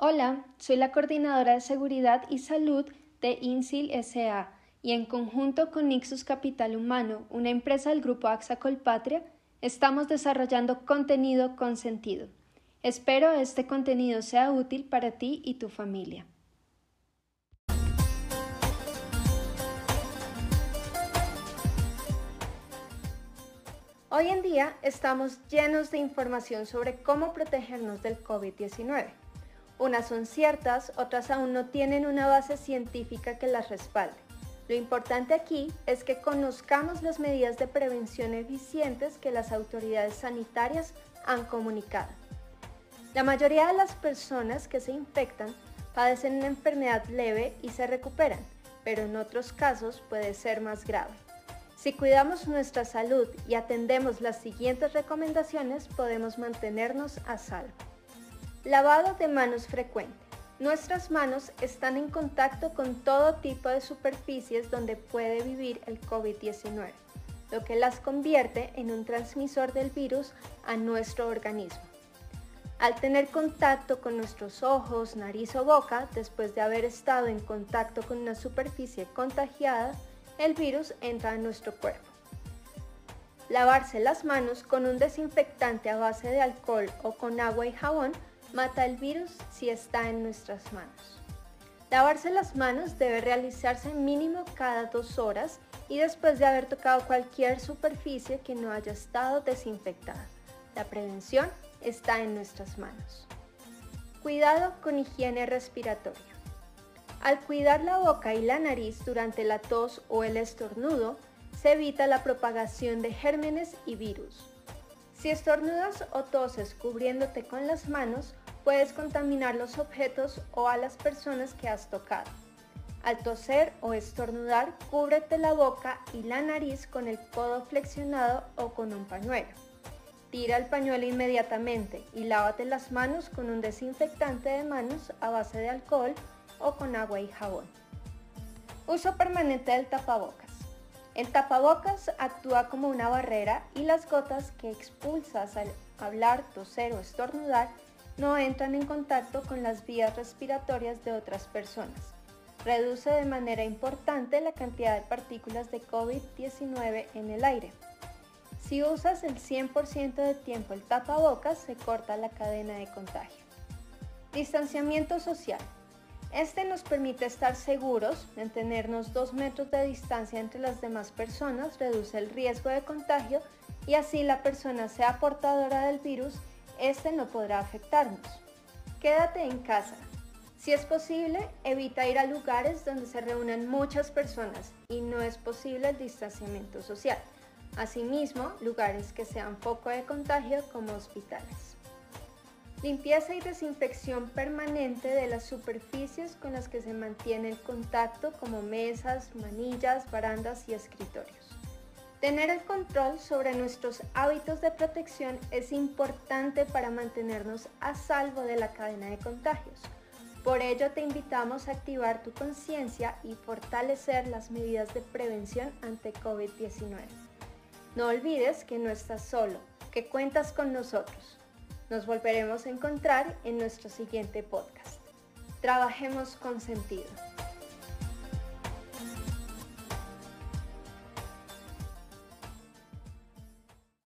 Hola, soy la coordinadora de seguridad y salud de INSIL SA y en conjunto con Nixus Capital Humano, una empresa del grupo AXA Colpatria, estamos desarrollando contenido con sentido. Espero este contenido sea útil para ti y tu familia. Hoy en día estamos llenos de información sobre cómo protegernos del COVID-19. Unas son ciertas, otras aún no tienen una base científica que las respalde. Lo importante aquí es que conozcamos las medidas de prevención eficientes que las autoridades sanitarias han comunicado. La mayoría de las personas que se infectan padecen una enfermedad leve y se recuperan, pero en otros casos puede ser más grave. Si cuidamos nuestra salud y atendemos las siguientes recomendaciones, podemos mantenernos a salvo. Lavado de manos frecuente. Nuestras manos están en contacto con todo tipo de superficies donde puede vivir el COVID-19, lo que las convierte en un transmisor del virus a nuestro organismo. Al tener contacto con nuestros ojos, nariz o boca, después de haber estado en contacto con una superficie contagiada, el virus entra a nuestro cuerpo. Lavarse las manos con un desinfectante a base de alcohol o con agua y jabón mata el virus si está en nuestras manos. Lavarse las manos debe realizarse mínimo cada dos horas y después de haber tocado cualquier superficie que no haya estado desinfectada. La prevención está en nuestras manos. Cuidado con higiene respiratoria. Al cuidar la boca y la nariz durante la tos o el estornudo, se evita la propagación de gérmenes y virus. Si estornudas o toses cubriéndote con las manos, puedes contaminar los objetos o a las personas que has tocado. Al toser o estornudar, cúbrete la boca y la nariz con el codo flexionado o con un pañuelo. Tira el pañuelo inmediatamente y lávate las manos con un desinfectante de manos a base de alcohol o con agua y jabón. Uso permanente del tapabocas. El tapabocas actúa como una barrera y las gotas que expulsas al hablar, toser o estornudar no entran en contacto con las vías respiratorias de otras personas. Reduce de manera importante la cantidad de partículas de COVID-19 en el aire. Si usas el 100% de tiempo el tapabocas, se corta la cadena de contagio. Distanciamiento social. Este nos permite estar seguros, mantenernos dos metros de distancia entre las demás personas, reduce el riesgo de contagio y así la persona sea portadora del virus, este no podrá afectarnos. Quédate en casa. Si es posible, evita ir a lugares donde se reúnan muchas personas y no es posible el distanciamiento social. Asimismo, lugares que sean foco de contagio como hospitales. Limpieza y desinfección permanente de las superficies con las que se mantiene el contacto como mesas, manillas, barandas y escritorios. Tener el control sobre nuestros hábitos de protección es importante para mantenernos a salvo de la cadena de contagios. Por ello te invitamos a activar tu conciencia y fortalecer las medidas de prevención ante COVID-19. No olvides que no estás solo, que cuentas con nosotros. Nos volveremos a encontrar en nuestro siguiente podcast. Trabajemos con sentido.